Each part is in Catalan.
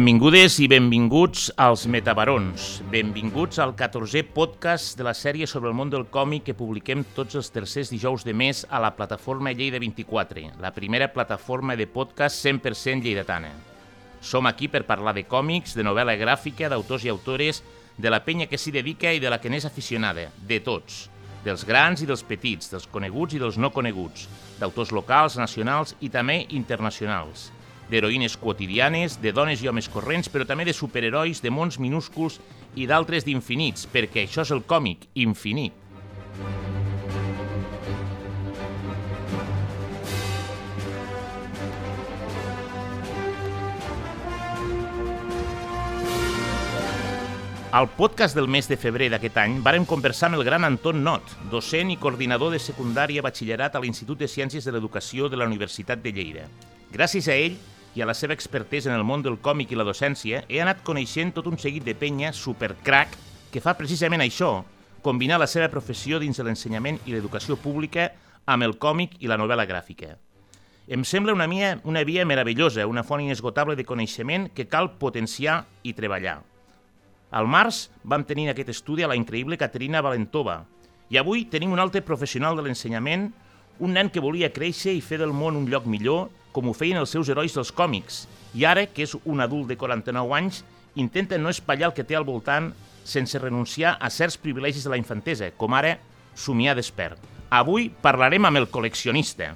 Benvingudes i benvinguts als Metabarons. Benvinguts al 14è podcast de la sèrie sobre el món del còmic que publiquem tots els tercers dijous de mes a la plataforma Lleida 24, la primera plataforma de podcast 100% lleidatana. Som aquí per parlar de còmics, de novel·la gràfica, d'autors i autores, de la penya que s'hi dedica i de la que n'és aficionada, de tots, dels grans i dels petits, dels coneguts i dels no coneguts, d'autors locals, nacionals i també internacionals d'heroïnes quotidianes, de dones i homes corrents, però també de superherois, de mons minúsculs i d'altres d'infinits, perquè això és el còmic, infinit. Al podcast del mes de febrer d'aquest any vàrem conversar amb el gran Anton Not, docent i coordinador de secundària batxillerat a l'Institut de Ciències de l'Educació de la Universitat de Lleida. Gràcies a ell i a la seva expertesa en el món del còmic i la docència, he anat coneixent tot un seguit de penya supercrack que fa precisament això, combinar la seva professió dins de l'ensenyament i l'educació pública amb el còmic i la novel·la gràfica. Em sembla una, via, una via meravellosa, una font inesgotable de coneixement que cal potenciar i treballar. Al març vam tenir aquest estudi a la increïble Caterina Valentova i avui tenim un altre professional de l'ensenyament, un nen que volia créixer i fer del món un lloc millor com ho feien els seus herois dels còmics, i ara, que és un adult de 49 anys, intenta no espatllar el que té al voltant sense renunciar a certs privilegis de la infantesa, com ara somiar despert. Avui parlarem amb el col·leccionista.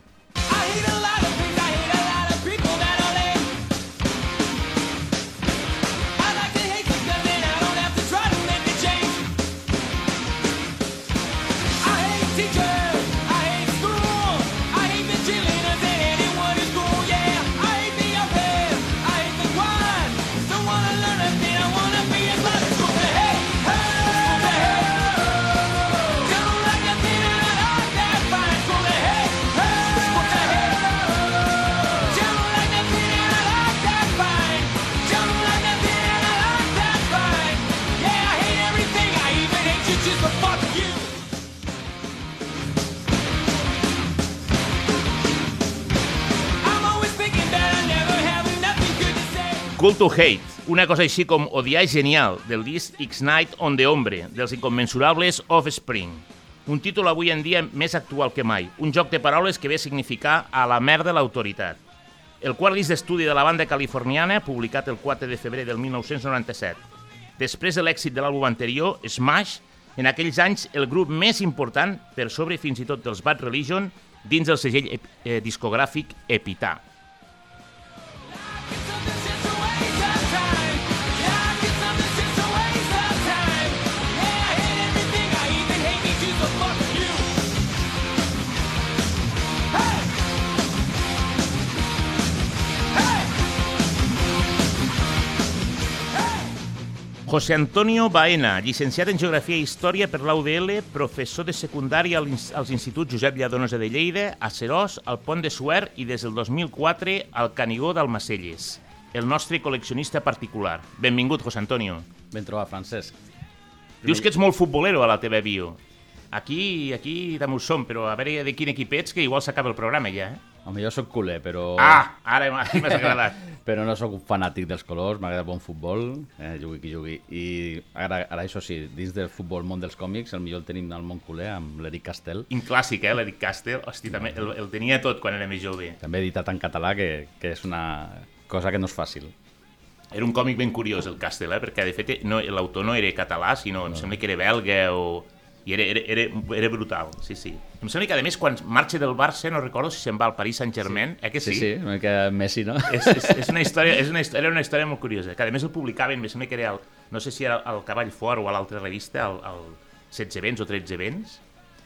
Cool to Hate, una cosa així com Odiar Genial, del disc X-Night on the Hombre, dels incommensurables Offspring. Un títol avui en dia més actual que mai, un joc de paraules que ve a significar a la merda l'autoritat. El quart disc d'estudi de la banda californiana, publicat el 4 de febrer del 1997. Després de l'èxit de l'àlbum anterior, Smash, en aquells anys el grup més important, per sobre fins i tot dels Bad Religion, dins del segell eh, discogràfic Epitaph. José Antonio Baena, llicenciat en Geografia i Història per l'UDL, professor de secundària als instituts Josep Lladonosa de Lleida, a Serós, al Pont de Suer i des del 2004 al Canigó d'Almacelles. El nostre col·leccionista particular. Benvingut, José Antonio. Ben trobat, Francesc. Dius que ets molt futbolero a la teva bio. Aquí, aquí també ho som, però a veure de quin equip ets, que igual s'acaba el programa ja, eh? Home, jo sóc culer, però... Ah, ara m'has agradat. però no sóc fanàtic dels colors, m'agrada bon futbol, eh, jugui qui jugui. I ara, ara, això sí, dins del futbol, món dels còmics, el millor el tenim al món culer amb l'Eric Castell. Un clàssic, eh, l'Eric Castell. Hosti, també el, el tenia tot quan era més jove. També editat en català, que, que és una cosa que no és fàcil. Era un còmic ben curiós, el Castell, eh? perquè de fet no, l'autor no era català, sinó no. em sembla que era belga o i era, era, era, era brutal, sí, sí. Em sembla que, a més, quan marxa del Barça, no recordo si se'n va al Paris Saint-Germain, sí. eh que sí? Sí, sí, una mica Messi, no? És, és, és una història, és una, era una història molt curiosa, que a més el publicaven, em sembla que era, el, no sé si era el Cavall Fort o a l'altra revista, el, el 16 vents o 13 vents,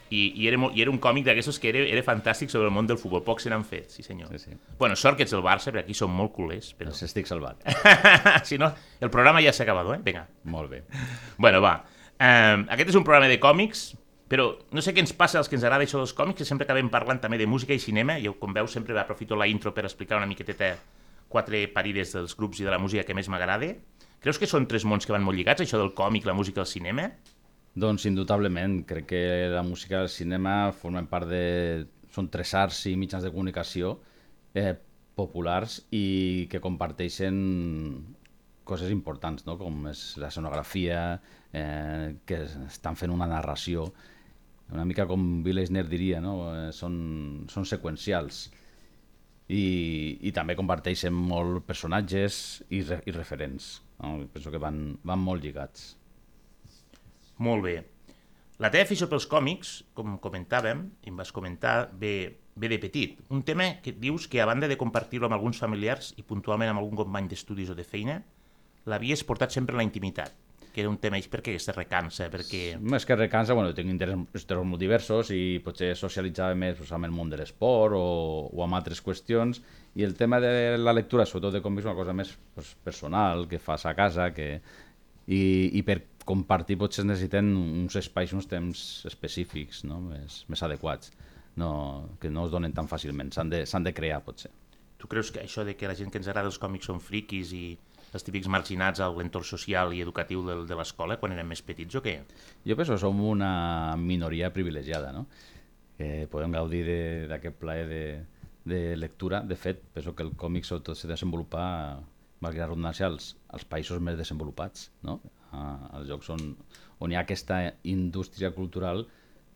i, i, era, molt, i era un còmic d'aquestos que era, era fantàstic sobre el món del futbol, pocs se n'han fet, sí senyor. Sí, sí. Bueno, sort que ets el Barça, perquè aquí som molt culers. Però... Doncs estic salvat. si no, el programa ja s'ha acabat, eh? Vinga. Molt bé. Bueno, va. Um, aquest és un programa de còmics, però no sé què ens passa als que ens agrada això dels còmics, que sempre acabem parlant també de música i cinema. Jo, com veus, sempre aprofito la intro per explicar una miqueteta quatre parides dels grups i de la música que més m'agrada. Creus que són tres mons que van molt lligats, això del còmic, la música i el cinema? Doncs indubtablement. Crec que la música i el cinema formen part de... Són tres arts i mitjans de comunicació eh, populars i que comparteixen coses importants, no? com és la sonografia, eh, que estan fent una narració, una mica com Bill Eisner diria, no? eh, són, són seqüencials. I, i també comparteixen molt personatges i, re, i referents. No? Penso que van, van molt lligats. Molt bé. La teva afició pels còmics, com comentàvem, i em vas comentar, ve, ve de petit. Un tema que dius que a banda de compartir-lo amb alguns familiars i puntualment amb algun company d'estudis o de feina, l'havies portat sempre a la intimitat que era un tema perquè es recansa, perquè... Més que recansa, bueno, tinc interessos molt diversos i potser socialitzava més pues, amb el món de l'esport o, o amb altres qüestions i el tema de la lectura, sobretot de còmics, una cosa més pues, personal, que fas a casa, que... I, i per compartir potser necessiten uns espais, uns temps específics, no? més, més adequats, no, que no es donen tan fàcilment, s'han de, de crear potser. Tu creus que això de que la gent que ens agrada els còmics són friquis i els típics marginats a l'entorn social i educatiu de, de l'escola quan érem més petits o què? Jo penso que som una minoria privilegiada, no? que podem gaudir d'aquest plaer de, de lectura. De fet, penso que el còmic sobretot se desenvolupa, malgrat redundància, als, als països més desenvolupats. No? als llocs on, on hi ha aquesta indústria cultural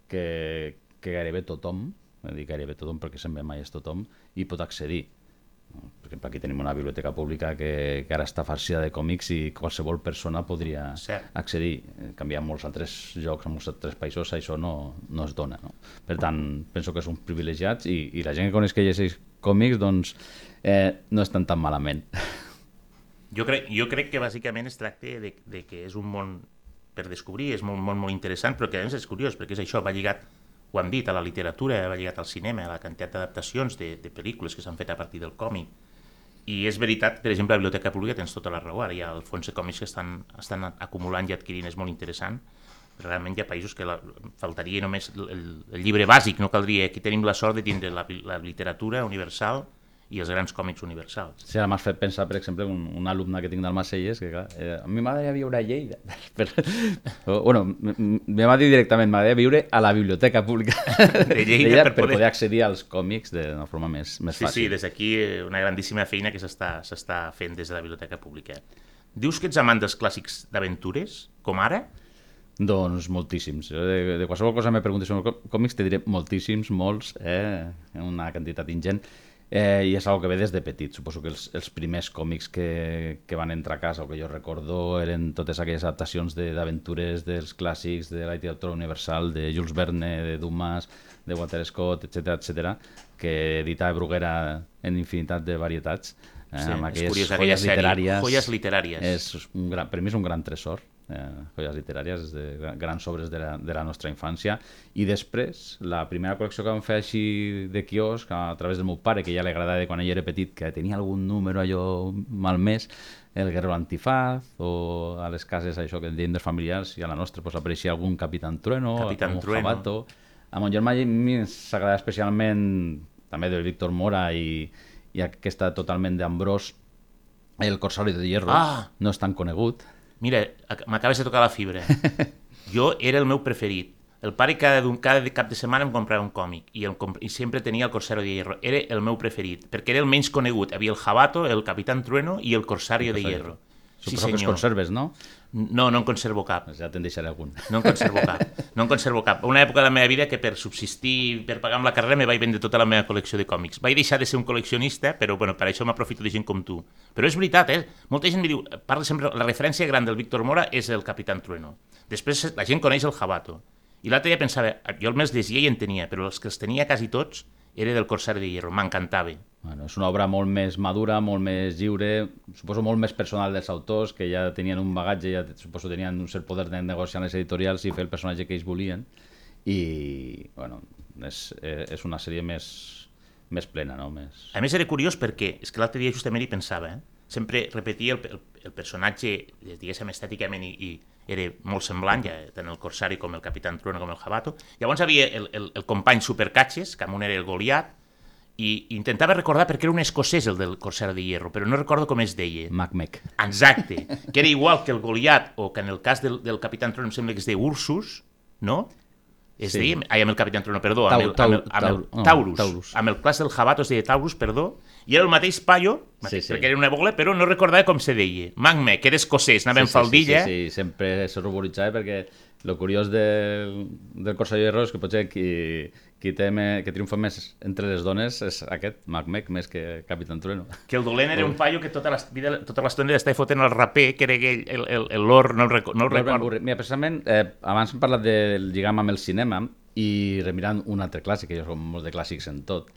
que, que gairebé tothom, dic gairebé tothom perquè sempre mai és tothom, hi pot accedir. Per exemple, aquí tenim una biblioteca pública que, que ara està farcida de còmics i qualsevol persona podria Cert. accedir. Canviar molts altres llocs, en molts altres països, això no, no es dona. No? Per tant, penso que són privilegiats i, i la gent que coneix que llegeix còmics doncs, eh, no estan tan malament. Jo crec, jo crec que bàsicament es tracta de, de que és un món per descobrir, és un món molt interessant, però que a més és curiós, perquè és això, va lligat, ho hem dit, a la literatura, va lligat al cinema, a la quantitat d'adaptacions de, de pel·lícules que s'han fet a partir del còmic. I és veritat, per exemple, a la Biblioteca Pública tens tota la raó, ara hi ha el fons de còmics que estan, estan acumulant i adquirint, és molt interessant. Realment hi ha països que la, faltaria només el, el llibre bàsic, no caldria. Aquí tenim la sort de tindre la, la literatura universal, i els grans còmics universals. Sí, ara m'has fet pensar, per exemple, un, un alumne que tinc del Macelles, que clar, eh, a mi m'agradaria viure a Lleida. Per, o, bueno, me va dir directament, m'agradaria viure a la biblioteca pública de Lleida, de Lleida per, per poder... poder accedir als còmics d'una forma més, més sí, fàcil. Sí, des d'aquí eh, una grandíssima feina que s'està fent des de la biblioteca pública. Dius que ets amant dels clàssics d'aventures, com ara? Doncs moltíssims. De, de qualsevol cosa me preguntes sobre còmics te diré moltíssims, molts, eh? una quantitat ingent. Eh, I és una que ve des de petit. Suposo que els, els primers còmics que, que van entrar a casa, o que jo recordo, eren totes aquelles adaptacions d'aventures de, dels clàssics de la literatura universal, de Jules Verne, de Dumas, de Walter Scott, etc etc, que editava Bruguera en infinitat de varietats. Eh, sí, amb aquelles curiós, joies literàries. Joies literàries. És un gran, per mi és un gran tresor eh, joies literàries, de grans obres de la, de la nostra infància. I després, la primera col·lecció que vam fer així de quiosc, a través del meu pare, que ja li agradava quan ell era petit, que tenia algun número allò malmès, el Guerrero Antifaz, o a les cases això que diem dels familiars, i a la nostra pues, apareixia algun Capitán Trueno, Capitán algun Trueno. Jabato. A mon germà s'agrada especialment també del Víctor Mora i, i aquesta totalment d'Ambrós, el Corsario de Hierro, ah! no és tan conegut. Mira, m'acabes de tocar la fibra. Jo era el meu preferit. El pare cada, cada cap de setmana em comprava un còmic i, el, i sempre tenia el Corsario de Hierro. Era el meu preferit, perquè era el menys conegut. Havia el Jabato, el Capitán Trueno i el Corsario, el Corsario. de Hierro. Suposo sí, que es conserves, no? No, no en conservo cap. Ja te'n deixaré algun. No en conservo cap. No en conservo cap. Una època de la meva vida que per subsistir, per pagar amb la carrera, me vaig vendre tota la meva col·lecció de còmics. Vaig deixar de ser un col·leccionista, però bueno, per això m'aprofito de gent com tu. Però és veritat, eh? Molta gent me diu, parla sempre, la referència gran del Víctor Mora és el Capitán Trueno. Després la gent coneix el Jabato. I l'altre dia pensava, jo el més llegia i en tenia, però els que els tenia quasi tots era del Corsair de Hierro, m'encantava. Bueno, és una obra molt més madura, molt més lliure, suposo molt més personal dels autors, que ja tenien un bagatge, ja suposo tenien un cert poder de negociar les editorials i fer el personatge que ells volien. I, bueno, és, eh, és una sèrie més, més plena, no? Més... A més, era curiós perquè, és que l'altre dia justament hi pensava, eh? sempre repetia el, el, el personatge, diguéssim, estèticament i, i era molt semblant, ja, tant el Corsari com el Capitán Trueno com el Jabato. Llavors havia el, el, el company Supercatxes, que amb un era el Goliat, i intentava recordar perquè era un escocès el del Corsair de Hierro, però no recordo com es deia. Macmec. Exacte, que era igual que el Goliat, o que en el cas del, del Capitán Tron em sembla que es deia Ursus, no? Es Sí. deia, ai, amb el Capitán Trueno, perdó, Tau- amb el, amb el, amb el Tau- no, Taurus, Taurus. amb el clas del Jabato es deia Taurus, perdó, i era el mateix paio, Sí, sí. perquè era una bola, però no recordava com se deia. Magme, que era escocès, anava en faldilla, Sí, sí, sí, sempre se ruboritzava perquè el curiós del, del Corsair Hierro és que potser qui, qui, té me, que triomfa més entre les dones és aquest, Macmec, més que Capitán Trueno. que el dolent era un paio que tota la vida, tota l'estona estava fotent el raper, que era aquell, el, el, el lor, no el, no el recordo. Mira, precisament, eh, abans hem parlat del lligam amb el cinema i remirant un altre clàssic, que jo som molts de clàssics en tot,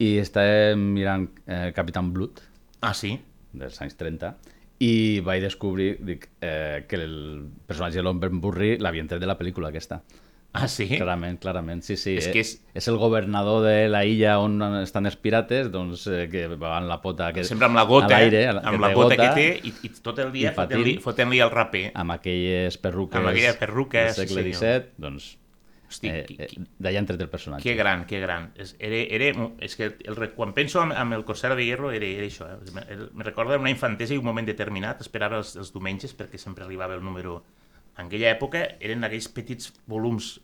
i estàvem mirant eh, Capitán Blood, Ah, sí? dels anys 30, i vaig descobrir dic, eh, que el personatge de l'Ombren Burri l'havien tret de la pel·lícula aquesta. Ah, sí? Clarament, clarament, sí, sí. És eh, que és- és el governador de la illa on estan els pirates, doncs, eh, que van la pota... Que, Sempre amb la gota, a eh? amb la té gota que gota, té, i, i tot el dia fotent-li fotent el raper. Amb aquelles perruques... Amb aquella perruca, del sí, segle. XVII, doncs... Hosti, eh, eh, D'allà han tret el personatge. Que gran, que gran. És, era, era, és que el, quan penso amb, amb el Corsaro de Hierro era, era això. Eh? Me recorda una infantesa i un moment determinat. Esperava els, els diumenges perquè sempre arribava el número... En aquella època eren aquells petits volums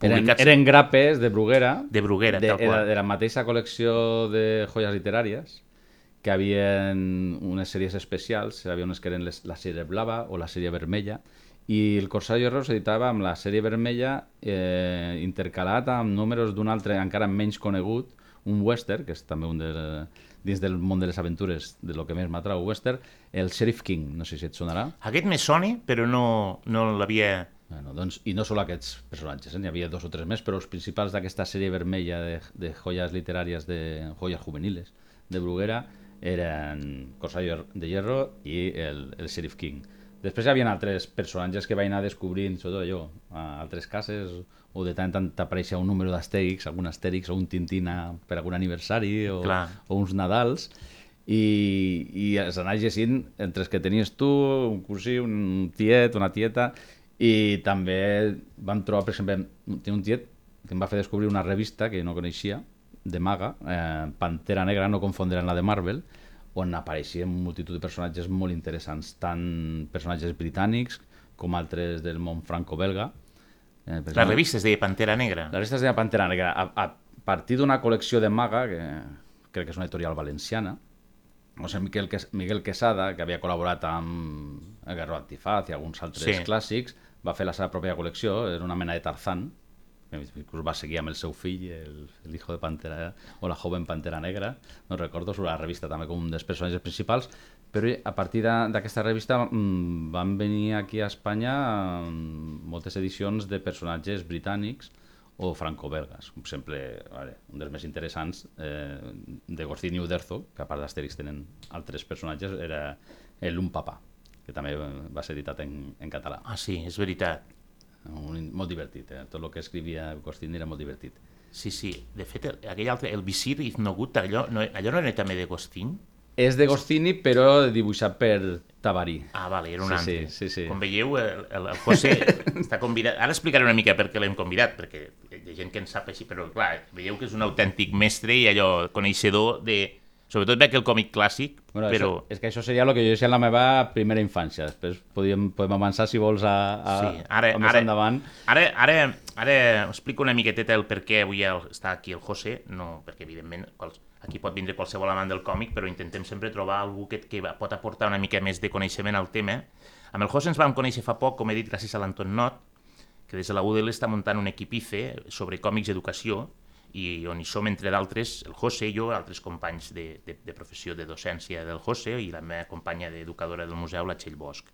Eren, publicats eren grapes de Bruguera, de Bruguera, de, tal era qual. de la mateixa col·lecció de joies literàries, que havien unes sèries especials, hi havia unes que eren les, la sèrie blava o la sèrie vermella, i el Corsair Hierro s'editava amb la sèrie vermella eh, intercalat amb números d'un altre encara menys conegut, un western, que és també un de, dins del món de les aventures, de lo que més m'atrau western, el Sheriff King, no sé si et sonarà. Aquest me sona, però no, no l'havia... Bueno, doncs, I no solo aquests personatges, eh? n'hi havia dos o tres més, però els principals d'aquesta sèrie vermella de, de joies literàries, de joies juveniles, de Bruguera, eren Corsair de Hierro i el, el Sheriff King. Després hi havia altres personatges que vaig anar descobrint, sobretot allò, a altres cases, o de tant en tant t'apareixia un número d'astèrix, algun astèrix o un tintina per algun aniversari, o, Clar. o uns Nadals, i, i els anar llegint entre els que tenies tu, un cosí, un tiet, una tieta, i també vam trobar, per exemple, tinc un tiet que em va fer descobrir una revista que no coneixia, de maga, eh, Pantera Negra, no confondre la de Marvel, on apareixien multitud de personatges molt interessants, tant personatges britànics com altres del món franco-belga. Eh, La revista es deia Pantera Negra. la resta es deia Pantera Negra. A, a partir d'una col·lecció de Maga, que crec que és una editorial valenciana, o sigui, Miquel, Miguel Quesada, que havia col·laborat amb el Guerrero Antifaz i alguns altres Sí. clàssics, va fer la seva pròpia col·lecció, era una mena de Tarzán, que inclús va seguir amb el seu fill, el, el hijo de Pantera, o la joven Pantera Negra, no recordo, sobre la revista també com un dels personatges principals, però a partir d'aquesta revista mm, van venir aquí a Espanya mm, moltes edicions de personatges britànics o franco-belgas, com sempre, vale, un dels més interessants eh, de Goscinny i Uderzo, que a part d'Astèrix tenen altres personatges, era el Un Papà, que també va ser editat en, en català. Ah, sí, és veritat. Un, molt divertit, eh? tot el que escrivia Goscinny era molt divertit. Sí, sí. De fet, el, aquell altre, el Visir Iznogut, allò no, allò no era també de Gostín? És de Goscinny, però dibuixat per Tabarí. Ah, vale, era un Sí, altre. sí, sí, sí. Com veieu, el, el, el José està convidat... Ara explicaré una mica per què l'hem convidat, perquè hi ha gent que en sap així, però clar, veieu que és un autèntic mestre i allò coneixedor de... Sobretot veig el còmic clàssic, Bueno, però... això, és que això seria el que jo deixia en la meva primera infància. Després podíem, podem avançar, si vols, a, a, Sí, ara, a més ara, endavant. Ara, ara, ara explico una miqueteta el per què avui el, està aquí el José, no, perquè evidentment quals, aquí pot vindre qualsevol amant del còmic, però intentem sempre trobar algú que, que pot aportar una mica més de coneixement al tema. Amb el José ens vam conèixer fa poc, com he dit, gràcies a l'Anton Not, que des de la UDL està muntant un equip IFE sobre còmics i educació, i on hi som, entre d'altres, el José i jo, altres companys de, de, de professió de docència del José i la meva companya d'educadora del museu, la Txell Bosch.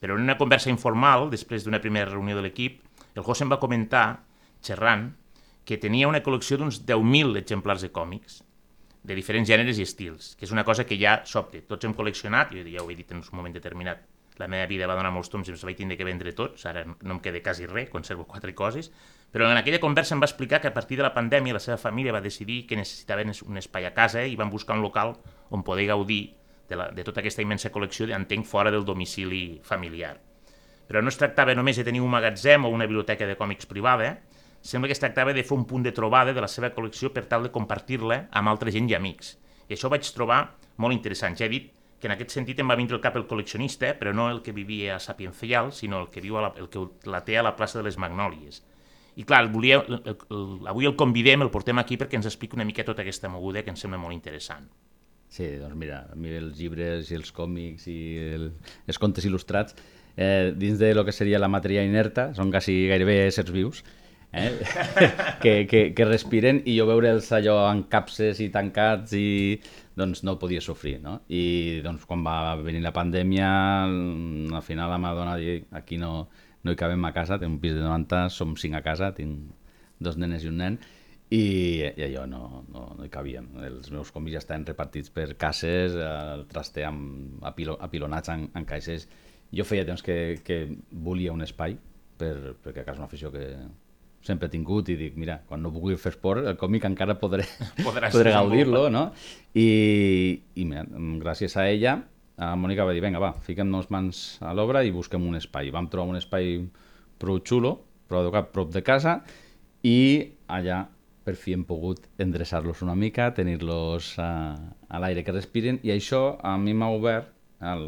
Però en una conversa informal, després d'una primera reunió de l'equip, el José em va comentar, xerrant, que tenia una col·lecció d'uns 10.000 exemplars de còmics, de diferents gèneres i estils, que és una cosa que ja sobte. Tots hem col·leccionat, jo ja ho he dit en un moment determinat, la meva vida va donar molts toms i els vaig tindre que vendre tots, ara no em queda quasi res, conservo quatre coses, però en aquella conversa em va explicar que a partir de la pandèmia la seva família va decidir que necessitaven un espai a casa i van buscar un local on poder gaudir de, la, de tota aquesta immensa col·lecció, entenc, fora del domicili familiar. Però no es tractava només de tenir un magatzem o una biblioteca de còmics privada, sembla que es tractava de fer un punt de trobada de la seva col·lecció per tal de compartir-la amb altra gent i amics. I això vaig trobar molt interessant. Ja he dit que en aquest sentit em va vindre al cap el col·leccionista, però no el que vivia a Sapiencial, sinó el que, viu a la, el que la té a la plaça de les Magnòlies. I clar, volia, el, el, el, avui el convidem, el portem aquí perquè ens expliqui una mica tota aquesta moguda que ens sembla molt interessant. Sí, doncs mira, a mi els llibres i els còmics i el, els contes il·lustrats, eh, dins de lo que seria la matèria inerta, són quasi gairebé éssers vius, eh? que, que, que respiren i jo veure'ls allò en capses i tancats i doncs no podia sofrir, no? I doncs quan va venir la pandèmia, al final la meva dona dir aquí no, no hi cabem a casa, tinc un pis de 90, som cinc a casa, tinc dos nenes i un nen, i, i allò no, no, no hi cabien. Els meus còmics ja estaven repartits per cases, el traster amb apilo, apilonats en, en caixes. Jo feia temps que, que volia un espai, per, perquè a casa és una afició que sempre he tingut i dic, mira, quan no pugui fer esport, el còmic encara podré, podré gaudir-lo, no? I, i mira, gràcies a ella, a Mònica va dir, vinga, va, fiquem-nos mans a l'obra i busquem un espai. Vam trobar un espai prou xulo, prou educat, prop de casa, i allà per fi hem pogut endreçar-los una mica, tenir-los a, a l'aire que respiren, i això a mi m'ha obert, al,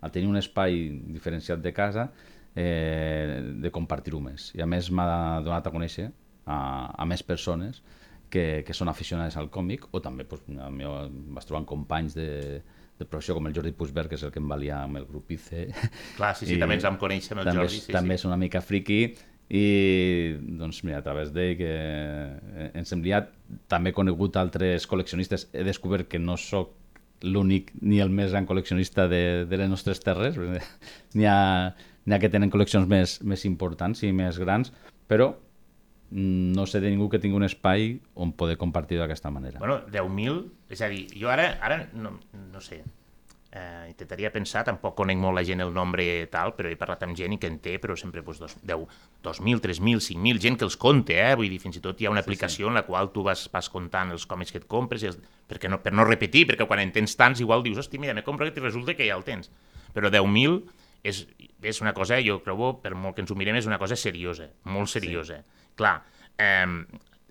al tenir un espai diferenciat de casa, eh, de compartir-ho més. I a més m'ha donat a conèixer a, a més persones que, que són aficionades al còmic, o també pues, a mi vas trobant companys de, de professió com el Jordi Puigberg, que és el que em valia amb el grup ICE. Clar, sí, sí, I també ens vam conèixer amb el també, Jordi. Sí, també sí. és una mica friqui, i doncs mira, a través d'ell que ens hem liat, també he conegut altres col·leccionistes, he descobert que no sóc l'únic ni el més gran col·leccionista de, de les nostres terres, n'hi ha, ha que tenen col·leccions més, més importants i més grans, però no sé de ningú que tingui un espai on poder compartir d'aquesta manera. Bueno, 10.000, és a dir, jo ara, ara no, no sé, eh, intentaria pensar, tampoc conec molt la gent el nombre tal, però he parlat amb gent i que en té, però sempre pues, dos, 10, 2.000, 3.000, 5.000, gent que els compte, eh? vull dir, fins i tot hi ha una aplicació sí, sí. en la qual tu vas, vas comptant els còmics que et compres, i els, perquè no, per no repetir, perquè quan en tens tants igual dius, hosti, mira, me compro aquest i resulta que ja el tens. Però 10.000 és, és una cosa, jo trobo, per molt que ens ho mirem, és una cosa seriosa, molt seriosa. Sí. Clar, eh,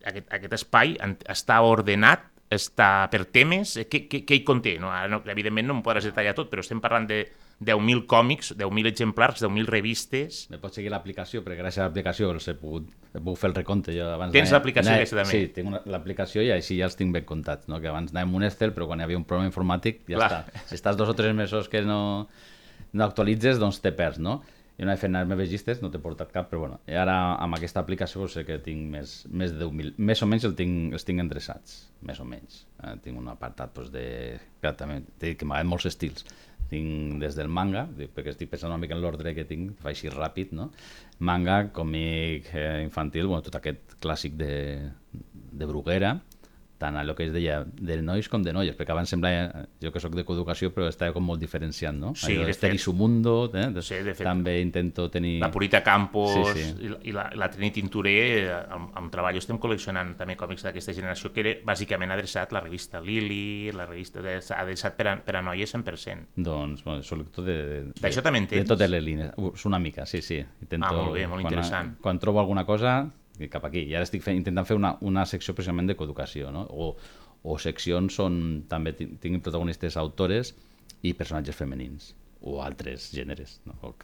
aquest, aquest espai està ordenat està per temes, eh, què, què, què hi conté? No, no, evidentment no em podràs detallar tot, però estem parlant de 10.000 còmics, 10.000 exemplars, 10.000 revistes... Me pots seguir l'aplicació, perquè gràcies a l'aplicació els he pogut, he pogut fer el recompte. Jo abans Tens l'aplicació aquesta també? Sí, tinc l'aplicació i així ja els tinc ben comptats, no? que abans anàvem un Excel, però quan hi havia un problema informàtic ja Clar. està. Si estàs dos o tres mesos que no, no actualitzes, doncs te perds, no? No he fet les meves llistes, no t'he portat cap, però bueno, i ara amb aquesta aplicació sé que tinc més, més de 10.000, més o menys el tinc, els tinc endreçats, més o menys. Eh, tinc un apartat doncs, de... que també t'he dit que m'agraden molts estils. Tinc des del manga, perquè estic pensant una mica en l'ordre que tinc, fa així ràpid, no? Manga, còmic eh, infantil, bueno, tot aquest clàssic de, de Bruguera, tant a lo que es deia de nois com de noies, perquè abans semblava, jo que sóc de coeducació, però estava com molt diferenciat, no? Sí, Allò de fet. su mundo, eh? Sí, de fet. També intento tenir... La Purita Campos sí, sí. i la, la Trini Tinturé, eh, amb, amb treball estem col·leccionant també còmics d'aquesta generació, que era bàsicament adreçat la revista Lili, la revista de, adreçat per a, per a noies 100%. Doncs, bueno, soc lector de... de D'això també en tens? De totes les línies, una mica, sí, sí. Intento, ah, molt bé, molt quan, interessant. Quan trobo alguna cosa, cap aquí. I ara estic fent, intentant fer una, una secció precisament de coeducació, no? O, o seccions on també tinguin protagonistes autores i personatges femenins o altres gèneres. No?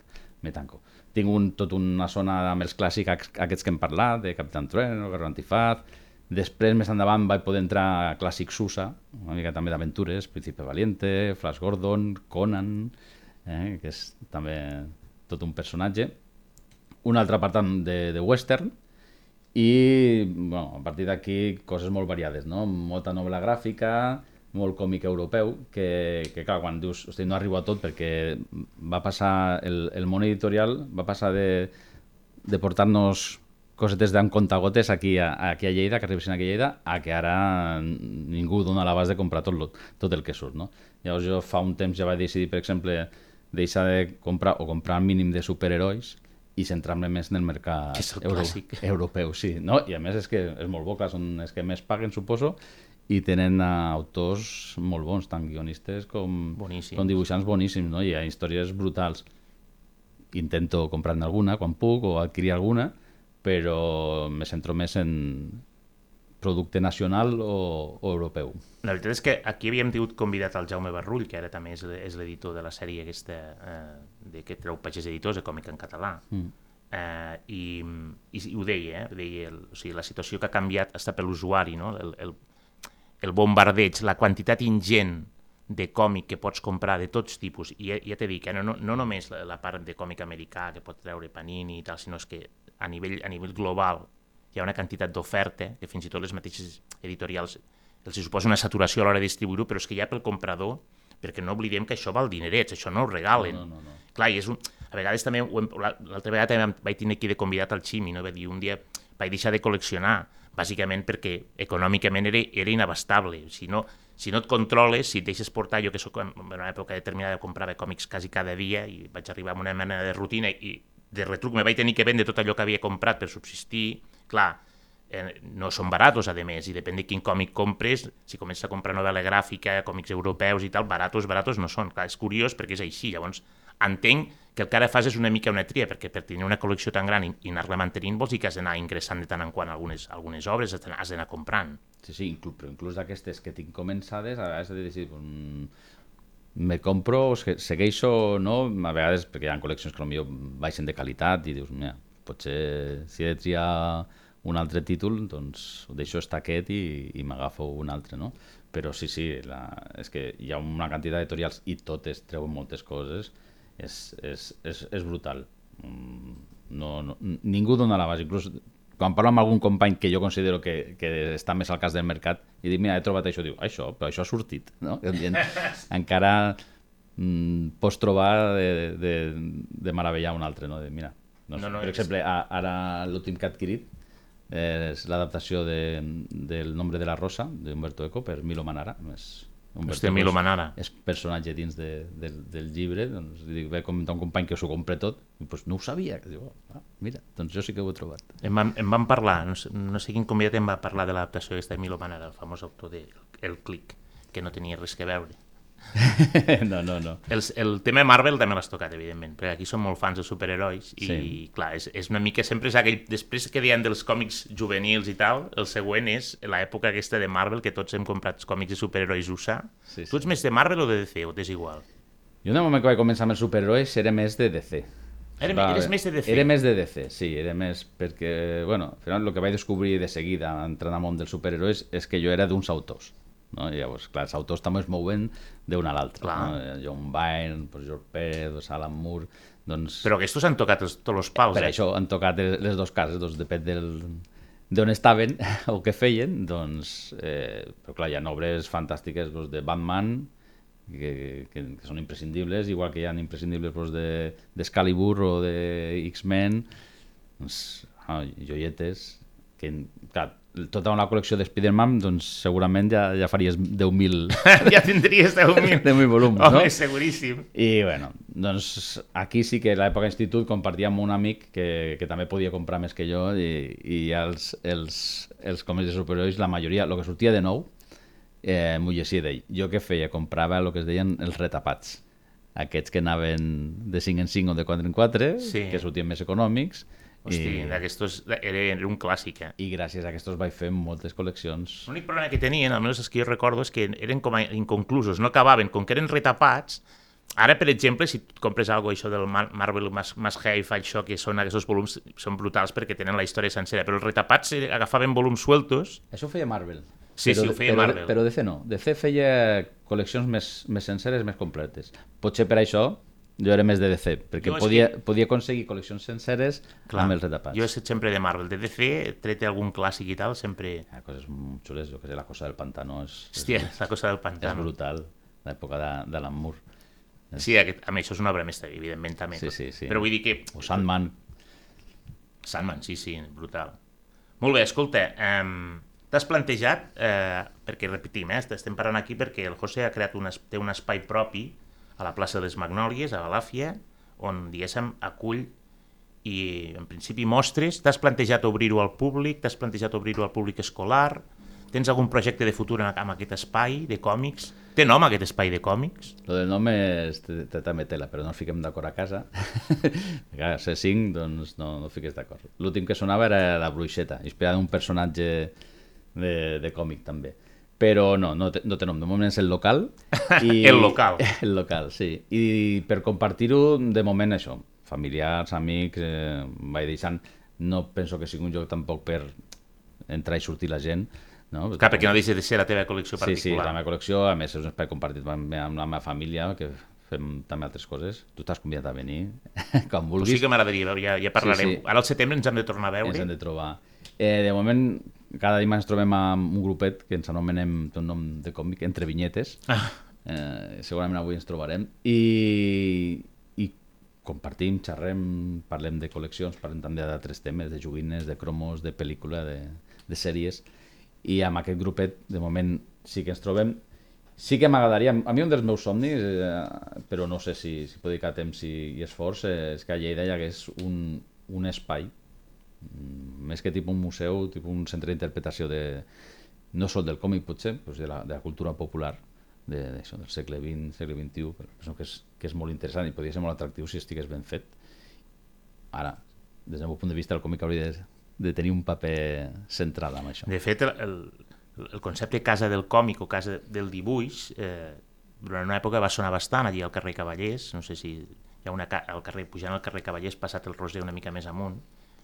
Me tanco. Tinc un, tot una zona amb els clàssics aquests que hem parlat, de Capitán Trueno, Guerra Antifaz, Després, més endavant, vaig poder entrar a clàssic Susa, una mica també d'aventures, Príncipe Valiente, Flash Gordon, Conan, eh, que és també tot un personatge. Un altre apartat de, de western, i bueno, a partir d'aquí coses molt variades, no? molta novel·la gràfica, molt còmic europeu, que, que clar, quan dius, hosti, no arribo a tot perquè va passar, el, el món editorial va passar de, de portar-nos cosetes d'en contagotes aquí a, aquí a Lleida, que arribessin aquí a Lleida, a que ara ningú dona l'abast de comprar tot, lo, tot el que surt. No? Llavors jo fa un temps ja vaig decidir, per exemple, deixar de comprar o comprar mínim de superherois i centrar-me més en el mercat el euro, clàssic. europeu. Sí. No? I a més és que és molt bo, clar, són els que més paguen, suposo, i tenen autors molt bons, tant guionistes com, Boníssims. com dibuixants boníssims, no? i hi ha històries brutals. Intento comprar-ne alguna quan puc o adquirir alguna, però me centro més en, producte nacional o, o europeu. La veritat és que aquí havíem tingut convidat el Jaume Barrull, que ara també és, és l'editor de la sèrie aquesta, eh, de que treu Pagès Editors, de còmic en català. Mm. eh, i, i, i ho deia, eh? deia el, o sigui, la situació que ha canviat està per l'usuari, no? el, el, el bombardeig, la quantitat ingent de còmic que pots comprar de tots tipus, i ja, ja t'he dit, eh, no, no, no només la, la part de còmic americà que pot treure Panini i tal, sinó és que a nivell, a nivell global hi ha una quantitat d'oferta que fins i tot les mateixes editorials els suposa una saturació a l'hora de distribuir-ho, però és que ja pel comprador, perquè no oblidem que això val dinerets, això no ho regalen. No, no, no. Clar, i és un... a vegades també, l'altra vegada també vaig tenir aquí de convidat al Ximi, no? va dir, un dia vaig deixar de col·leccionar, bàsicament perquè econòmicament era, era inabastable. Si no, si no et controles, si et deixes portar, jo que soc en una època determinada comprava còmics quasi cada dia i vaig arribar a una mena de rutina i de retruc me vaig tenir que vendre tot allò que havia comprat per subsistir, clar, eh, no són baratos, a més, i depèn de quin còmic compres, si comences a comprar novel·la gràfica, còmics europeus i tal, baratos, baratos no són. Clar, és curiós perquè és així, llavors entenc que el que ara fas és una mica una tria, perquè per tenir una col·lecció tan gran i, i anar-la mantenint vols dir que has d'anar ingressant de tant en quant algunes, algunes obres, has d'anar- comprant. Sí, sí, inclús, però inclús d'aquestes que tinc començades, a vegades he de decidir, mm, me compro, se- segueixo no, a vegades perquè hi ha col·leccions que potser baixen de qualitat i dius, mira, potser si he de triar un altre títol, doncs ho deixo estar aquest i, i m'agafo un altre, no? Però sí, sí, la, és que hi ha una quantitat d'editorials i totes treuen moltes coses, és, és, és, és brutal. Mm, No, no, ningú dona la base, inclús quan parlo amb algun company que jo considero que, que està més al cas del mercat i dic, mira, he trobat això, diu, això, però això ha sortit, no? Encara mm, pots trobar de, de, de meravellar un altre, no? De, mira, no, sé, No, no, per és- exemple, a, ara l'últim que ha adquirit és l'adaptació de, del Nombre de la Rosa, d'Humberto Eco, per Milo Manara. És, Humberto Hòstia, Milo Manara. És personatge dins de, de, del llibre, doncs li dic, ve comentar un company que s'ho compra tot, i doncs no ho sabia, diu, ah, mira, doncs jo sí que ho he trobat. Em van, em van parlar, no sé, no sé quin convidat em va parlar de l'adaptació aquesta de Milo Manara, el famós autor de El Click, que no tenia res que veure. no, no, no. El, el tema Marvel també l'has tocat, evidentment, perquè aquí som molt fans de superherois i, Sí. clar, és, és una mica... Sempre és aquell... Després que deien dels còmics juvenils i tal, el següent és l'època aquesta de Marvel, que tots hem comprat còmics de superherois USA. Sí, Tu ets més de Marvel o de DC, o t'és igual? Jo en el moment que vaig començar amb els superherois era més de DC. Era- Va, eres més de DC? Era més de DC, sí, era més perquè, bueno, al final el que vaig descobrir de seguida entrant al món dels superherois és que jo era d'uns autors. No? I llavors, clar, els autors també es mouen d'un a l'altre. No? John Byrne, pues, George Pérez, Alan Moore... Doncs, Però aquests han tocat tots els pals, per eh? això han tocat les dos cases, doncs depèn del d'on estaven o què feien, doncs, eh, però clar, hi ha obres fantàstiques doncs, de Batman, que, que, que són imprescindibles, igual que hi ha imprescindibles doncs, de- d'Excalibur de, o de X-Men, doncs, ah, joietes, que, clar, tota una col·lecció de Spider-Man, doncs segurament ja, ja faries 10.000 ja tindries 10.000. 10.000 volums, Home, no? seguríssim. I bueno, doncs aquí sí que a l'època d'institut compartia amb un amic que, que també podia comprar més que jo i, i els, els, els còmics de superherois, la majoria, el que sortia de nou, eh, m'ho llegia d'ell. Jo què feia? Comprava el que es deien els retapats. Aquests que anaven de 5 en 5 o de 4 en 4, Sí. que sortien més econòmics. Hosti, I, d'aquestos era, era un clàssic, eh? I gràcies a aquests vaig fer moltes col·leccions. L'únic problema que tenien, almenys els que jo recordo, és que eren com a inconclusos, no acabaven, com que eren retapats, ara, per exemple, si tu compres algo això del Mar- Marvel Mas, Mas això que són aquests volums, són brutals perquè tenen la història sencera, però els retapats eh, agafaven volums sueltos, Això ho feia Marvel. Sí, sí, ho feia però, Marvel. Però DC no. DC feia col·leccions més, més senceres, més completes. Potser per això jo era més de DC, perquè Jo és podia, podia aconseguir col·leccions senceres clar, amb els retapats. jo he estat sempre de Marvel, de DC, tret algun clàssic i tal, sempre... Hi ha coses molt xules, jo que sé, la cosa del pantano és, Hòstia, la cosa del és, és pantano. brutal, l'època de, de l'Amour. Sí, aquest, a això és una obra mestra, evidentment, també. Sí, sí, sí. Però vull dir que O Sandman, Sandman, sí, sí, brutal. Molt bé, escolta, um, t'has plantejat, eh, perquè repetim, eh, estem parlant aquí perquè el José ha creat un, té un espai propi a la plaça de les Magnòlies, a Balàfia, on, diguéssim, acull i, en principi, mostres. T'has plantejat obrir-ho al públic? T'has plantejat obrir-ho al públic escolar? Tens algun projecte de futur en- amb aquest espai de còmics? Té nom aquest espai de còmics? Lo del nom és té, també tela, però no ens fiquem d'acord a casa. Clar, ser cinc, doncs no, no fiques d'acord. L'últim que sonava era la bruixeta, inspirada en un personatge de, de còmic també. Però no, no no té nom. De moment és el local. I... El local. El local, sí. I per compartir-ho, de moment això, familiars, amics, eh, vaig deixant. No penso que sigui un joc tampoc per entrar i sortir la gent, no? Clar, perquè no deixa de ser la teva col·lecció particular. Sí, sí, la meva col·lecció, a més és un espai compartit amb, amb la meva família, que fem també altres coses. Tu estàs convidat a venir, quan vulguis. Pues sí que m'agradaria, ja, ja parlarem. Sí, sí. Ara al setembre ens hem de tornar a veure. Ens hem de trobar. Eh, de moment, cada dimarts ens trobem amb un grupet que ens anomenem tot nom de còmic, Entre Vinyetes. Ah. Eh, segurament avui ens trobarem. I, i compartim, xerrem, parlem de col·leccions, parlem també d'altres temes, de joguines, de cromos, de pel·lícula, de, de sèries. I amb aquest grupet, de moment, sí que ens trobem. Sí que m'agradaria, a mi un dels meus somnis, eh, però no sé si, si pot dedicar temps i, i esforç, eh, és que a Lleida hi hagués un, un espai més que tipus un museu, tipus un centre d'interpretació de, no sol del còmic potser, però de la, de la cultura popular de, de això, del segle XX, segle XXI, però penso que és, que és molt interessant i podria ser molt atractiu si estigués ben fet. Ara, des del meu punt de vista, el còmic hauria de, de tenir un paper central en això. De fet, el, el, el concepte casa del còmic o casa del dibuix, eh, durant una època va sonar bastant allí al carrer Cavallers, no sé si hi ha una, al carrer, pujant al carrer Cavallers, passat el Roser una mica més amunt,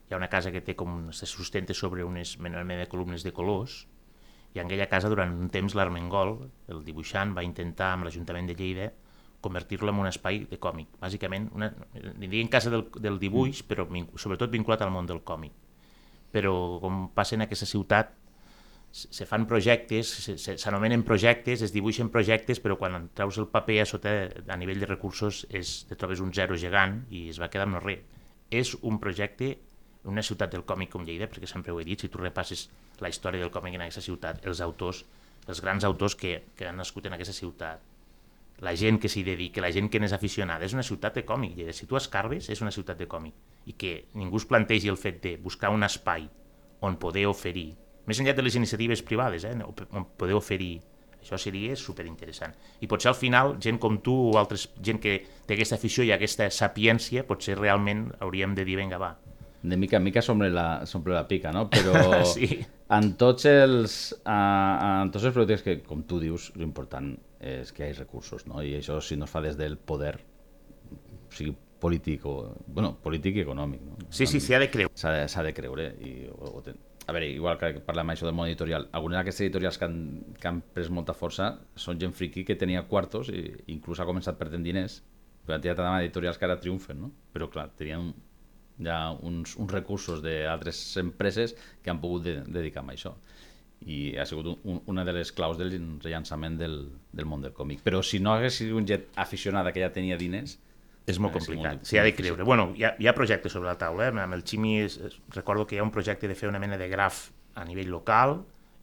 hi ha una casa que té com, se sustenta sobre unes mena de columnes de colors, i en aquella casa durant un temps l'Armengol, el dibuixant, va intentar amb l'Ajuntament de Lleida convertir-lo en un espai de còmic. Bàsicament, una, en casa del, del dibuix, però sobretot vinculat al món del còmic. Però com passa en aquesta ciutat, se fan projectes, s'anomenen projectes, es dibuixen projectes, però quan treus el paper a sota, a nivell de recursos, és, te trobes un zero gegant i es va quedar amb no res. És un projecte una ciutat del còmic com Lleida, perquè sempre ho he dit, si tu repasses la història del còmic en aquesta ciutat, els autors, els grans autors que, que han nascut en aquesta ciutat, la gent que s'hi dedica, la gent que n'és aficionada, és una ciutat de còmic, Lleida. Si tu escarbes, és una ciutat de còmic. I que ningú es plantegi el fet de buscar un espai on poder oferir, més enllà de les iniciatives privades, eh, on poder oferir això seria superinteressant. I potser al final, gent com tu o altres gent que té aquesta afició i aquesta sapiència, potser realment hauríem de dir, vinga, va, de mica en mica s'omple la, la pica, no? Però sí. en, tots els, uh, en tots els projectes que, com tu dius, l'important és que hi hagi recursos, no? I això si no es fa des del poder, o sigui polític o... bueno, polític i econòmic, no? Sí, sí, s'ha de creure. S'ha de, de creure i... O, o ten... A veure, igual que parlem això del món editorial, algunes d'aquestes editorials que han, que han pres molta força són gent friqui que tenia quartos i inclús ha començat perdent diners, però han tirat a editorials que ara triomfen, no? Però clar, tenien hi ha uns, uns recursos d'altres empreses que han pogut de, dedicar a això i ha sigut un, una de les claus del rellançament del, del món del còmic. Però si no hagués sigut un jet aficionada que ja tenia diners... És molt complicat, s'hi ha de creure. Bueno, hi ha, hi ha projectes sobre la taula, eh? amb el Ximi es, recordo que hi ha un projecte de fer una mena de graf a nivell local,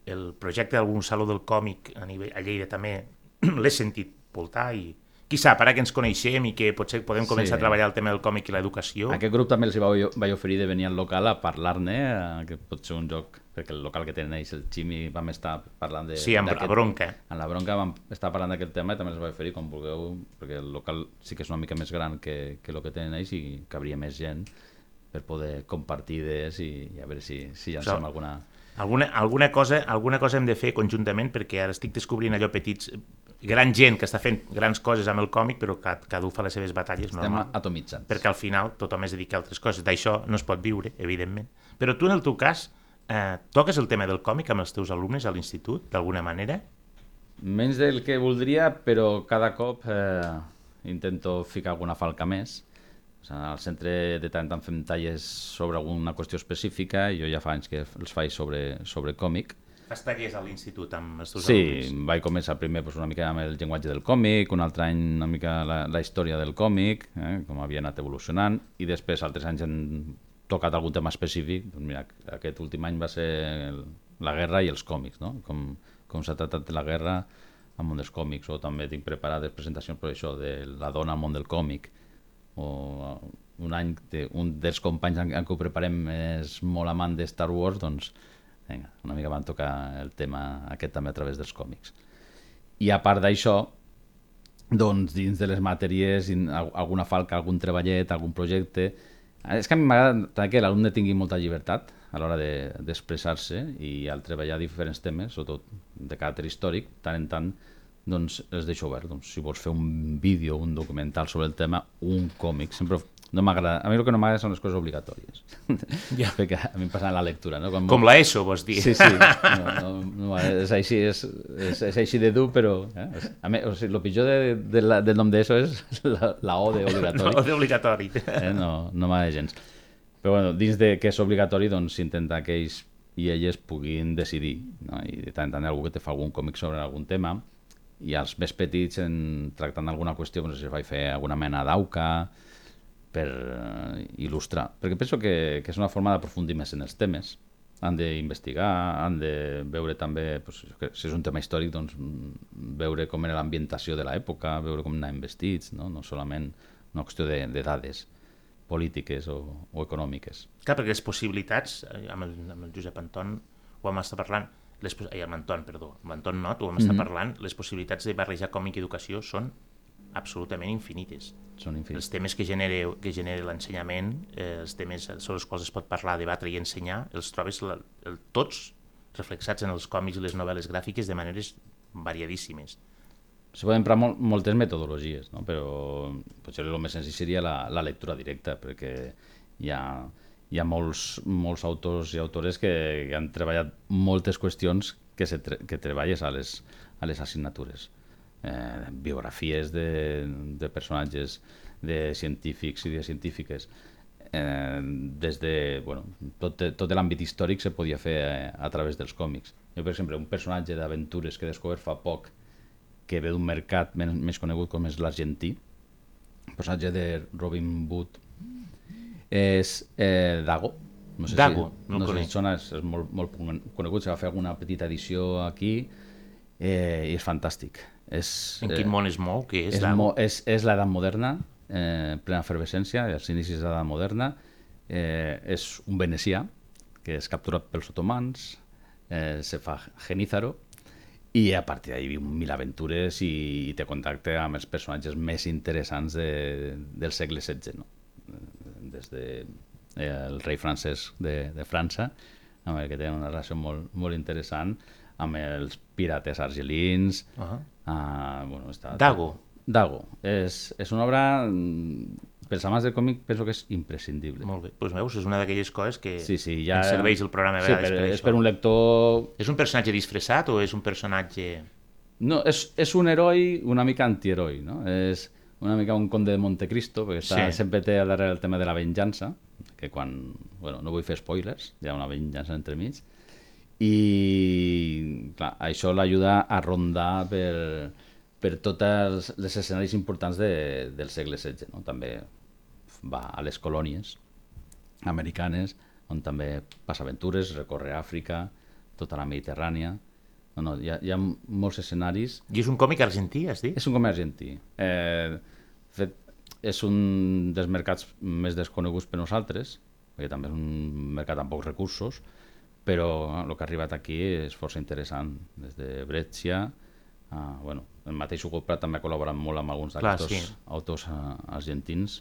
el projecte d'algun saló del còmic a, nivell, a Lleida també l'he sentit voltar i qui sap, ara que ens coneixem i que potser podem començar sí. a treballar el tema del còmic i l'educació. Aquest grup també els vaig, vaig oferir de venir al local a parlar-ne, eh, que pot ser un joc, perquè el local que tenen ells, el Ximi, vam estar parlant de... Sí, amb la bronca. En la bronca vam estar parlant d'aquest tema i també els vaig oferir com vulgueu, perquè el local sí que és una mica més gran que, que el que tenen ells i cabria més gent per poder compartir idees i, i a veure si, si llancem so, alguna... Alguna, alguna, cosa, alguna cosa hem de fer conjuntament perquè ara estic descobrint allò petits gran gent que està fent grans coses amb el còmic, però cada, cada un fa les seves batalles. Estem normal, atomitzats. Perquè al final tothom es dedica a altres coses. D'això no es pot viure, evidentment. Però tu, en el teu cas, eh, toques el tema del còmic amb els teus alumnes a l'institut, d'alguna manera? Menys del que voldria, però cada cop eh, intento ficar alguna falca més. O sigui, al centre de tant en tant fem talles sobre alguna qüestió específica, jo ja fa anys que els faig sobre, sobre còmic, Fas tallers a l'institut amb els teus sí, alumnes? Sí, vaig començar primer pues, una mica amb el llenguatge del còmic, un altre any una mica la, la història del còmic, eh, com havia anat evolucionant, i després altres anys han tocat algun tema específic. Doncs mira, aquest últim any va ser el, la guerra i els còmics, no? com, com s'ha tractat la guerra al món dels còmics, o també tinc preparades presentacions per això de la dona al món del còmic, o un any, de, un dels companys en, en què ho preparem és molt amant de Star Wars, doncs Vinga, una mica van tocar el tema aquest també a través dels còmics. I a part d'això, doncs dins de les matèries, alguna falca, algun treballet, algun projecte... És que a mi m'agrada que l'alumne tingui molta llibertat a l'hora d'expressar-se de, i al treballar diferents temes, sobretot de caràcter històric, tant en tant doncs els deixo obert. Doncs, si vols fer un vídeo, un documental sobre el tema, un còmic, sempre no m'agrada. A mi el que no m'agrada són les coses obligatòries. Ja. Perquè a mi em passa la lectura, no? Quan Com l'ESO, vols dir? Sí, sí. No, no, no, és així, és, és, és així de dur, però... Eh? A més, o sigui, el pitjor de, de la, del nom d'ESO és la, la O de obligatori. No, d'obligatori. Eh? No, no m'agrada gens. Però bueno, dins de que és obligatori, doncs s'intenta que ells i elles puguin decidir. No? I de tant en tant algú que te fa algun còmic sobre algun tema i els més petits, en, tractant alguna qüestió, doncs, es va fer alguna mena d'auca per eh, il·lustrar. Perquè penso que, que és una forma d'aprofundir més en els temes. Han d'investigar, han de veure també, doncs, que si és un tema històric, doncs, mm, veure com era l'ambientació de l'època, veure com anaven vestits, no, no solament una qüestió de, de dades polítiques o, o econòmiques. Clar, perquè les possibilitats, eh, amb el, amb el Josep Anton ho vam estar parlant, les, ai, amb Anton, perdó, amb Anton Not ho vam estar parlant, les possibilitats de barrejar còmic i educació són absolutament infinites. Són infinits. Els temes que genera, que genera l'ensenyament, eh, els temes sobre els quals es pot parlar, debatre i ensenyar, els trobes la, el, tots reflexats en els còmics i les novel·les gràfiques de maneres variadíssimes. Se poden emprar mol, moltes metodologies, no? però potser el més senzill seria la, la lectura directa, perquè hi ha, hi ha molts, molts autors i autores que, que han treballat moltes qüestions que, se tre que treballes a les, a les assignatures. Eh, biografies de, de personatges, de científics i de científiques, eh, des de, bueno, tot, tot l'àmbit històric se podia fer eh, a través dels còmics. Jo, per exemple, un personatge d'aventures que he descobert fa poc, que ve d'un mercat men més conegut com és l'argentí, el personatge de Robin Hood és eh, Dago. No sé Dago, si, no no sé si sona, és, és molt, molt conegut, se va fer alguna petita edició aquí eh, i és fantàstic. És, En quin món es mou? Què és, és, mo, és, és l'edat moderna, eh, plena efervescència, els inicis de l'edat moderna. Eh, és un venecià que és capturat pels otomans, eh, se fa genízaro, i a partir d'ahir viu mil aventures i, i té contacte amb els personatges més interessants de, del segle XVI, no? Eh, des de eh, el rei francès de, de França, amb el que té una relació molt, molt interessant, amb els pirates argelins, Uh -huh. Ah, bueno, està... Dago. Dago. És, és una obra, mm, pels amants del còmic, penso que és imprescindible. Molt bé. Doncs pues veus, és una d'aquelles coses que Sí, sí, ja... ens serveix el programa a sí, vegades per, per és per un lector... És un personatge disfressat o és un personatge... No, és, és un heroi una mica antiheroi, no? És una mica un conde de Montecristo, perquè està, Sí. sempre té al darrere el tema de la venjança, que quan... Bueno, no vull fer spoilers, hi ha una venjança entremig, i clar, això l'ajuda a rondar per, per tots els escenaris importants de, del segle XVI. No? També va a les colònies americanes, on també passa aventures, recorre Àfrica, tota la Mediterrània... No, no, hi ha, hi ha molts escenaris I és un còmic argentí, has dit? és un comerç argentí. Eh, fet, és un dels mercats més desconeguts per nosaltres, perquè també és un mercat amb pocs recursos, però eh, el que ha arribat aquí és força interessant. Des de Brescia, a, bueno, el mateix Hugo també ha col·laborat molt amb alguns d'aquests sí. autors eh, argentins,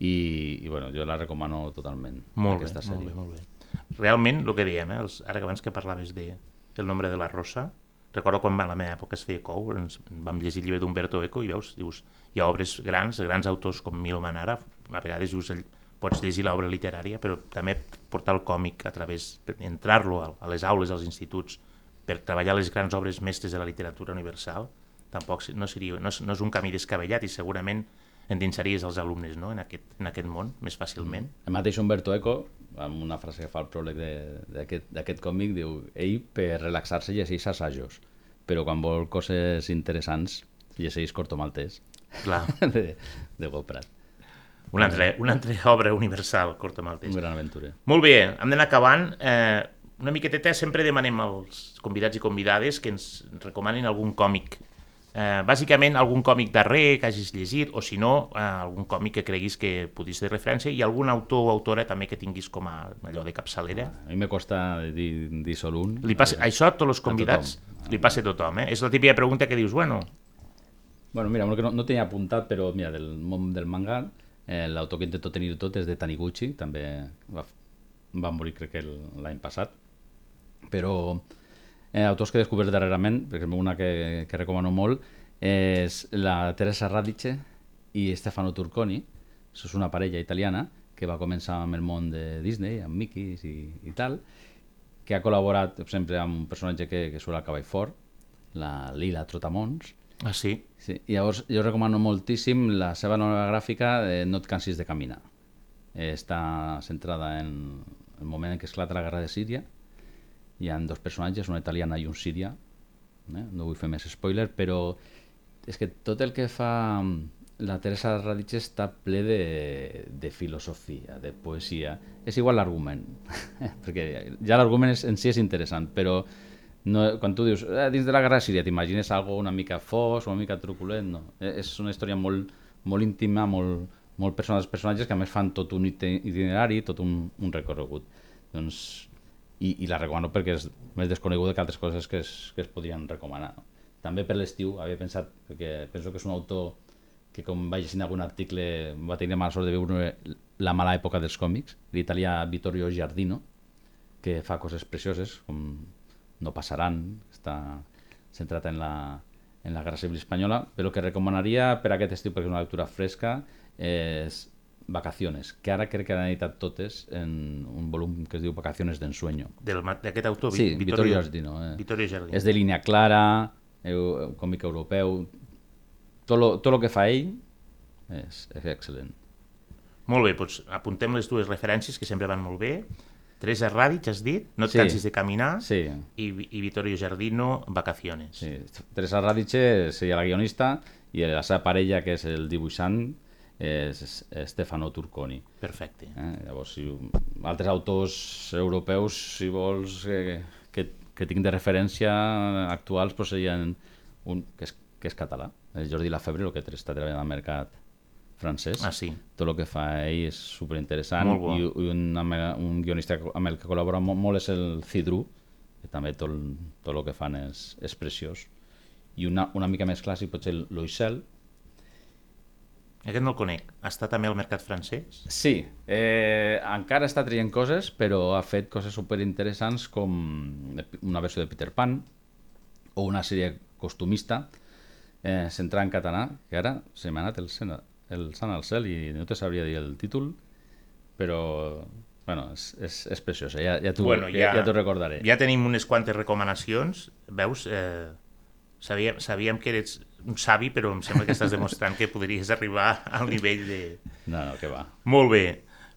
i, i bueno, jo la recomano totalment, Molt aquesta bé, sèrie. molt bé, molt bé. Realment, el que dèiem, eh, els, ara que abans que parlaves de El nombre de la rosa, recordo quan a la meva època es feia cou, ens vam llegir el llibre d'Umberto Eco i veus, dius, hi ha obres grans, grans autors com Milo Manara, a vegades dius, pots llegir l'obra literària, però també portar el còmic a través, per entrar-lo a, a les aules, als instituts, per treballar les grans obres mestres de la literatura universal, tampoc no, seria, no, és, no és un camí descabellat i segurament endinsaries els alumnes no? en, aquest, en aquest món més fàcilment. El mateix Humberto Eco, amb una frase que fa el pròleg de- d'aquest còmic, diu ell per relaxar-se llegeix assajos, però quan vol coses interessants llegeix Corto Maltès Clar, de, de Bob Prat. Una altra, una altra obra universal, Corto Maltès. Un gran aventura. Molt bé, hem d'anar acabant. Eh, una miqueteta sempre demanem als convidats i convidades que ens recomanin algun còmic. Eh, bàsicament, algun còmic darrer que hagis llegit, o si no, eh, algun còmic que creguis que podis ser referència, i algun autor o autora també que tinguis com a allò de capçalera. A mi me costa dir, dir sol un. Li passa, això a tots els convidats li passa a tothom, eh? És la típica pregunta que dius, bueno, Bueno, mira, no, no tenia apuntat, però mira, del món del manga, eh, l'autor que intento tenir tot és de Taniguchi, també va, va morir crec que l'any passat, però eh, autors que he descobert darrerament, per exemple, una que, que recomano molt, és la Teresa Radice i Stefano Turconi, és una parella italiana que va començar amb el món de Disney, amb Mickey i, i tal, que ha col·laborat sempre amb un personatge que, que surt al cavall fort, la Lila Trotamons. Ah, sí? Sí, llavors jo recomano moltíssim la seva novela gràfica de No et cansis de caminar. Eh, està centrada en el moment en què esclata la guerra de Síria. Hi ha dos personatges, una italiana i un síria. Eh? No vull fer més spoiler, però és que tot el que fa la Teresa Radice està ple de, de filosofia, de poesia. És igual l'argument, perquè ja l'argument en si és interessant, però no, quan tu dius eh, dins de la guerra síria t'imagines algo una mica fos, una mica truculent, no. Eh, és una història molt, molt íntima, molt, molt personal dels personatges que a més fan tot un itinerari, tot un, un recorregut. Doncs, i, I la recomano perquè és més desconeguda que altres coses que es, que es podien recomanar. També per l'estiu havia pensat, perquè penso que és un autor que com vaig llegir algun article va tenir mala sort de veure la mala època dels còmics, l'italià Vittorio Giardino, que fa coses precioses, com No passaran, està centrat en la, en la Guerra Civil Espanyola, però el que recomanaria per a aquest estiu, perquè és una lectura fresca, és Vacaciones, que ara crec que han editat totes en un volum que es diu Vacaciones d'ensueño. D'aquest autor, sí, Vittorio, Giardino. Eh? Vittorio Giardino. És de línia clara, eu, còmic europeu, tot lo, tot lo que fa ell és, és excel·lent. Molt bé, doncs apuntem les dues referències que sempre van molt bé. Teresa Radic, has dit, No et Sí. cansis de caminar, Sí, i, i Vittorio Giardino, Vacaciones. sí. Teresa Radice seria la guionista i la seva parella, que és el dibuixant, és Stefano Turconi. Perfecte. Eh? Llavors, si altres autors europeus, si vols, que, que, que tinc de referència actuals, doncs serien un que és, que és català, el Jordi Lafebre, el que està treballant al mercat francès. Ah, sí. Tot el que fa ell és superinteressant i, i un, un guionista amb el que col·labora molt, molt és el Cidru, que també tot, tot el que fan és, és preciós. I una, una mica més clàssic potser l'Oixel, Aquest no el conec. Està també al mercat francès? Sí, eh, encara està traient coses, però ha fet coses superinteressants com una versió de Peter Pan o una sèrie costumista eh, centrada en català, que ara se m'ha anat el, el sant al cel i no te sabria dir el títol, però bueno, és, és, és preciosa, ja, ja t'ho Bueno, ja, ja- ja recordaré. Ja tenim unes quantes recomanacions. Veus, eh, sabíem, sabíem que eres un savi, però em sembla que estàs demostrant que podries arribar al nivell de... No, no, que va. Molt bé.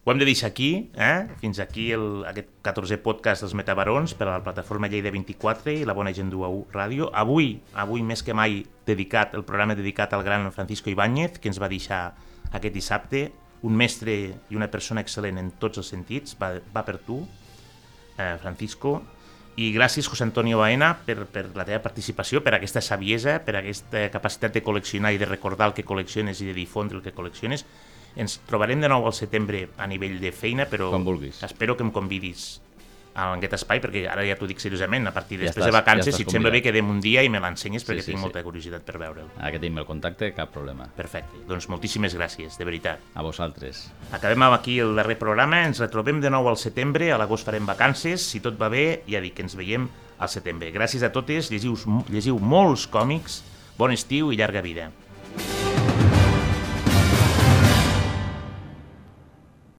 Ho hem de deixar aquí, eh? fins aquí el, aquest 14è podcast dels Metabarons per a la plataforma Lleida 24 i la Bona Gent d'UAU Ràdio. Avui, avui més que mai, dedicat el programa dedicat al gran Francisco Ibáñez, que ens va deixar aquest dissabte, un mestre i una persona excel·lent en tots els sentits, va, va per tu, eh, Francisco, i gràcies, José Antonio Baena, per, per la teva participació, per aquesta saviesa, per aquesta capacitat de col·leccionar i de recordar el que col·lecciones i de difondre el que col·lecciones. Ens trobarem de nou al setembre a nivell de feina, però espero que em convidis a aquest espai, perquè ara ja t'ho dic seriosament, a partir Ja després estàs- de vacances, ja si et sembla bé, quedem un dia i me l'ensenyes perquè sí, tinc sí. molta curiositat per veure'l. Ara que tenim el contacte, cap problema. Perfecte, doncs moltíssimes gràcies, de veritat. A vosaltres. Acabem amb aquí el darrer programa, ens retrobem de nou al setembre, a l'agost farem vacances, si tot va bé, ja dic que ens veiem al setembre. Gràcies a totes, llegiu, llegiu molts còmics, bon estiu i llarga vida.